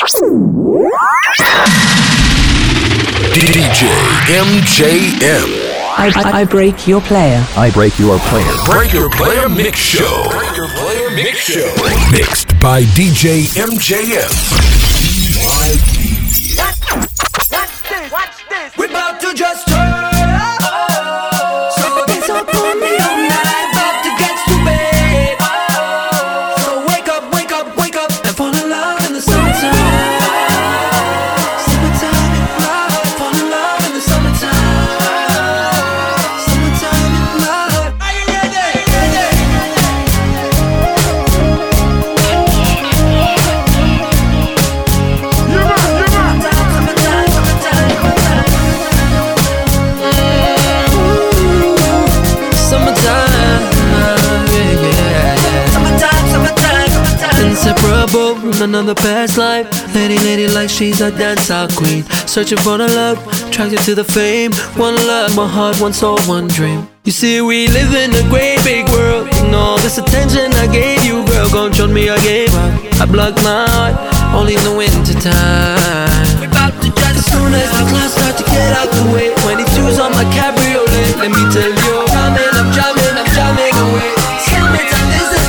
DJ MJM. I, I, I, break your player. I break your player. Break your player mix show. Break your player mix show. Mixed by DJ MJM. another past life. Lady, lady, like she's a dance queen. Searching for the love, attracted to the fame. One love, one heart, one soul, one dream. You see, we live in a great big world. And all this attention I gave you, girl, gon' show me I gave up. I blocked my heart, only in the winter time. We about to judge as soon as the clouds start to get out the way. 22's on my cabriolet, let me tell you. I'm jamming, I'm jamming, I'm jamming away. Tell me, this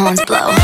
horns blow.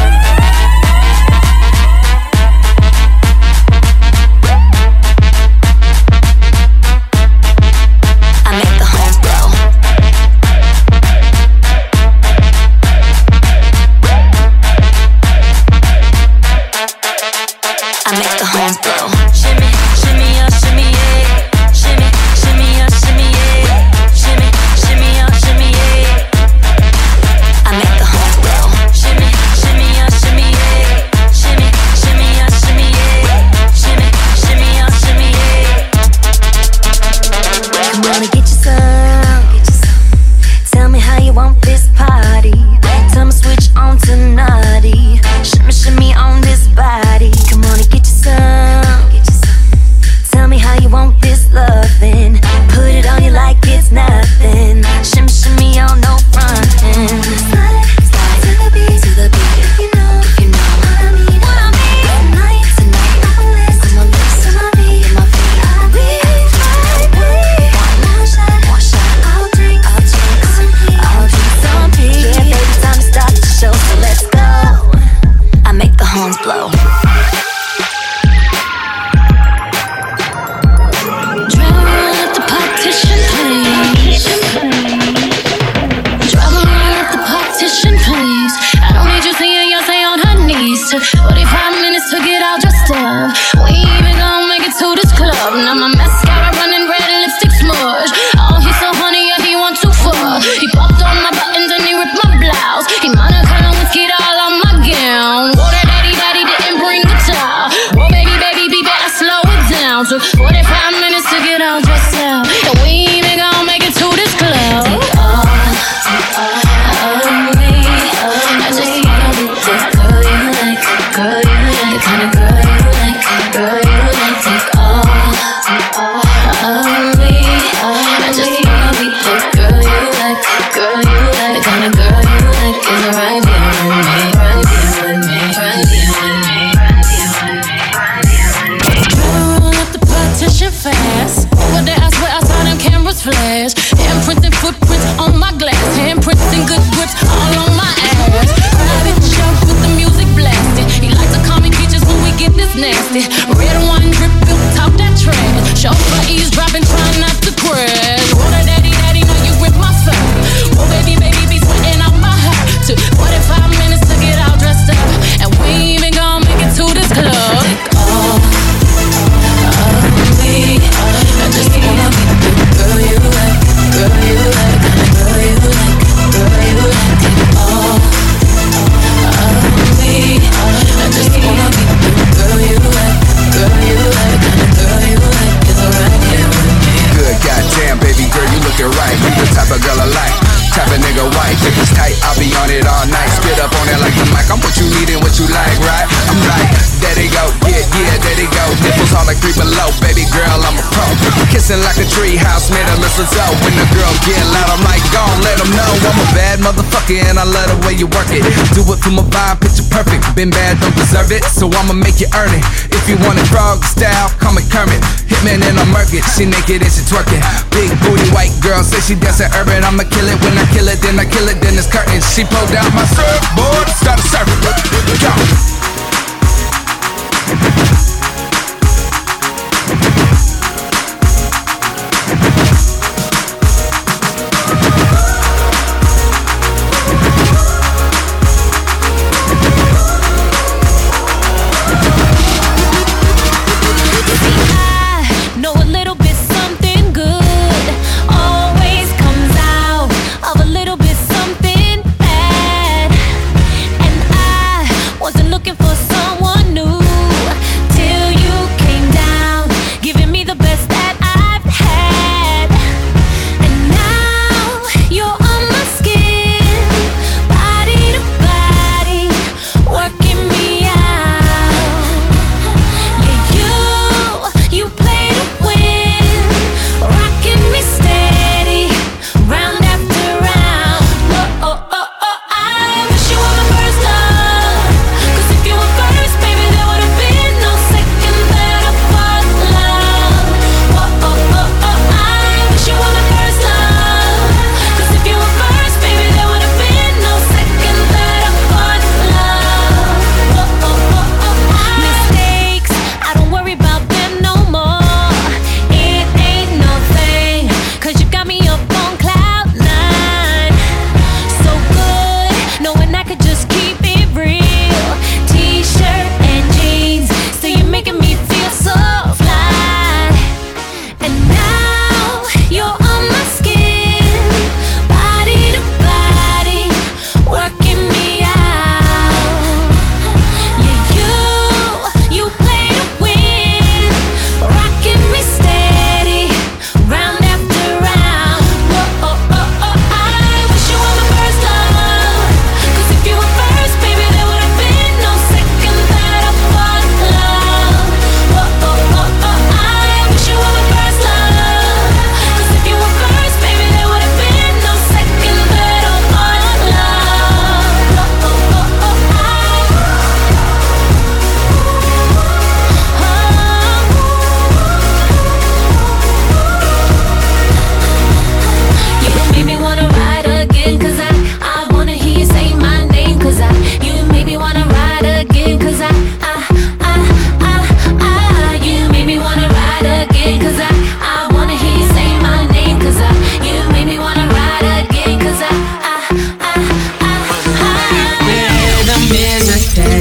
out When the girl get loud, I'm like, gone, let them know. I'm a bad motherfucker and I love the way you work it. Do it for my vibe, picture perfect. Been bad, don't deserve it, so I'ma make you earn it. If you want a frog style, come with Kermit. Hitman in a Merkin. she naked and she twerking. Big booty white girl, say she dancing urban. I'ma kill it, when I kill it, then I kill it, then it's curtains. She pulled out my surfboard, started surfing. Go!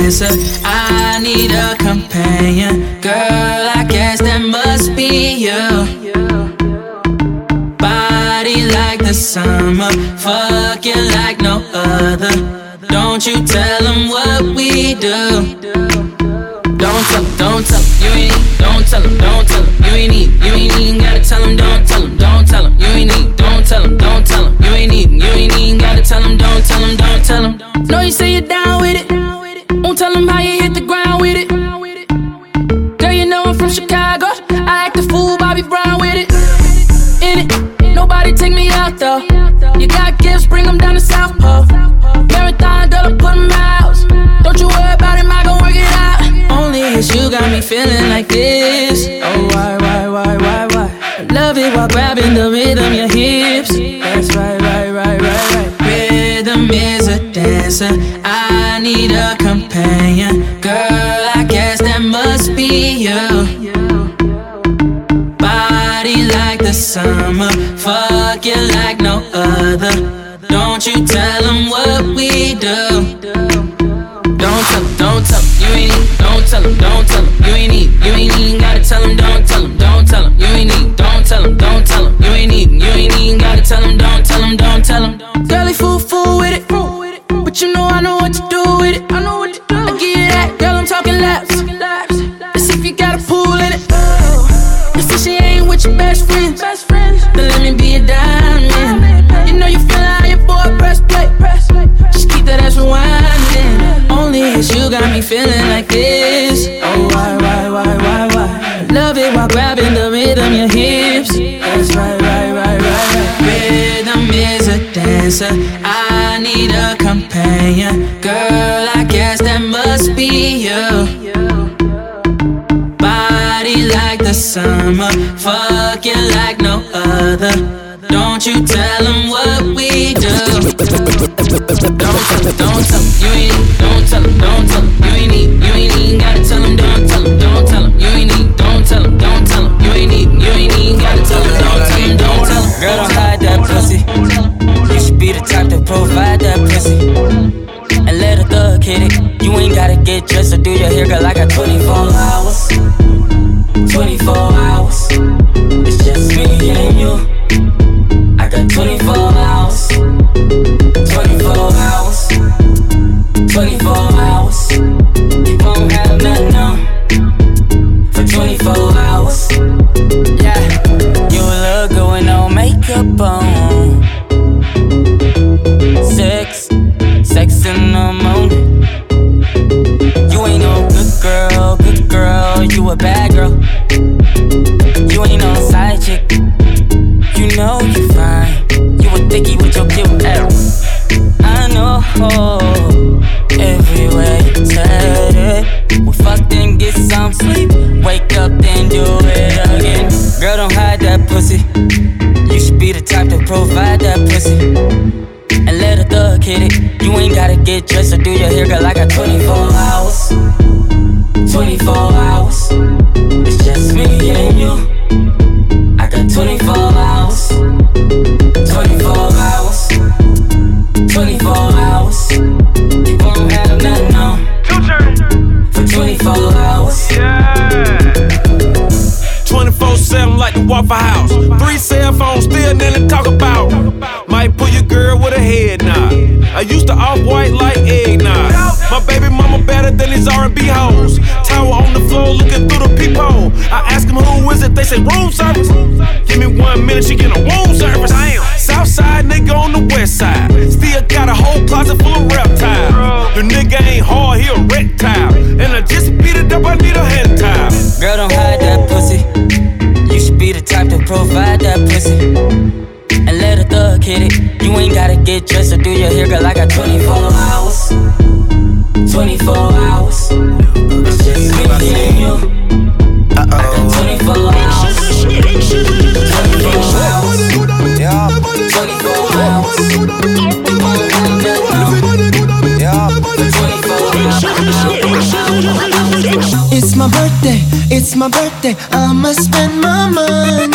disappear summer, fuck you like no other. Don't you tell them what we do. Don't tell don't tell you ain't don't tell don't tell you ain't you a dancer. I need a companion, girl. I guess that must be you. Body like the summer, fuck you like no other. Don't you tell them what we do. Don't tell don't tell you ain't, don't tell don't tell you ain't it. You ain't gotta get dressed or do your hair, girl. I got 24 hours. 24 hours. It's just me and you. I got 24 hours. 24 hours. 24 hours. You won't have. For 24 hours. Yeah. You look good with no makeup on. Hit it. You ain't gotta get dressed or do your hair, girl. I got 24 hours. 24 hours. It's just me and you. I got 24 hours. 24 hours. 24 hours. You won't have nothing on. For 24 hours. 24 7 like the Waffle House. Three cell phones, still nothing to with a head nod. I used to off white like eggnog. My baby mama better than these R&B hoes. Tower on the floor looking through the peephole. I ask them who is it, they say room service. Give me one minute, she get a room service. South side nigga on the west side. Still got a whole closet full of reptiles. The nigga ain't hard, he a reptile. And I just beat it up, I need a hand towel. Girl, don't hide that pussy. You should be the type to provide that pussy. And let a thug hit it. You ain't gotta get dressed or do your hair, girl. I got 24 hours. 24 hours. It's just me and you. I got 24 hours. 24 hours. 24 hours. You won't have It's my birthday, it's my birthday, I'ma spend my money.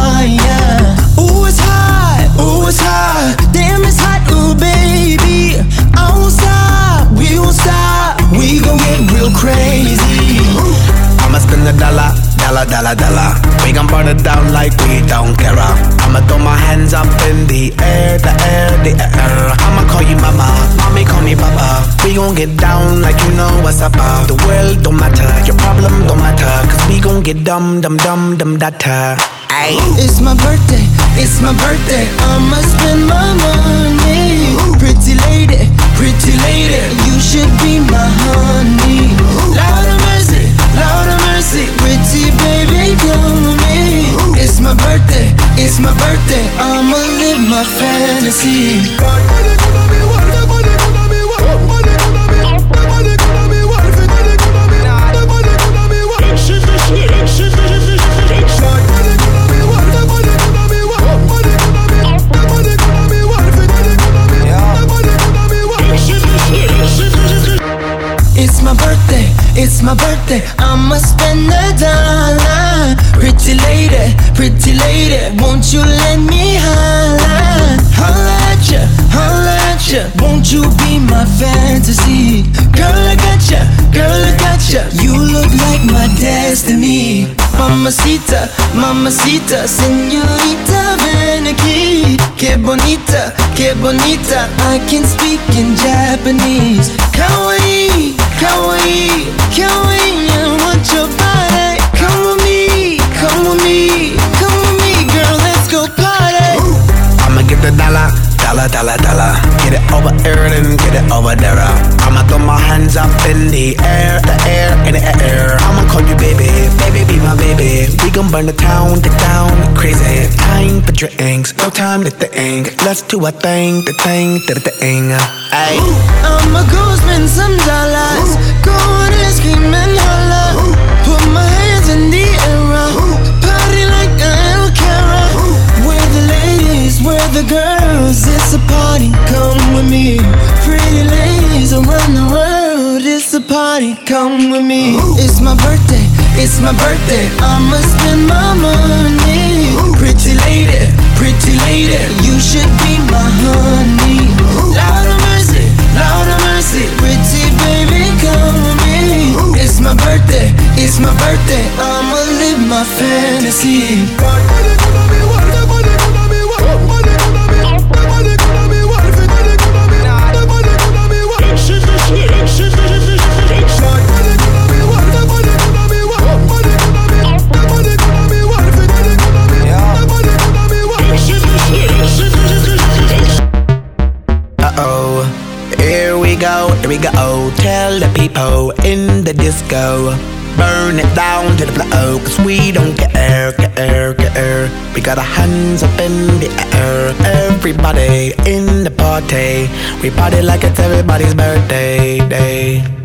We gon' burn it down like we don't care. I'ma throw my hands up in the air, the air, the air. I'ma call you mama, mommy call me papa. We gon' get down like you know what's up. The world don't matter, your problem don't matter. Cause we gon' get dumb, dumb, dumb, dumb, data. Ayy. It's my birthday, it's my birthday. I'ma spend my money. Pretty lady, spend a dollar. Pretty lady, pretty lady, won't you let me holla? Holla at ya, holla at ya. Won't you be my fantasy? Girl, I got ya, girl, I got ya. You look like my destiny. Mamacita, mamacita, señorita, ven aquí. Que bonita, que bonita. I can speak in Japanese. Kawaii, kawaii, kawaii. Dollar, dollar, dollar, dollar. Get it over here and get it over there. I'ma throw my hands up in the air, the air, in the air. I'ma call you baby, baby, be my baby. We gon' burn the town, the town, crazy. Time for drinks, no time to think. Let's do a thing, the thing, the thing. Ayy. I'ma go spend some dollars. Go on and scream and holla. The girls. It's a party, come with me. Pretty ladies around the world. It's a party, come with me. It's my birthday, it's my birthday. I'ma spend my money. Pretty lady, pretty lady, you should be my honey. Lord of mercy, Lord of mercy, pretty baby, come with me. It's my birthday, it's my birthday. I'ma live my fantasy. Tell the people in the disco. Burn it down to the floor, cause we don't care, care, care. We got our hands up in the air. Everybody in the party. We party like it's everybody's birthday day.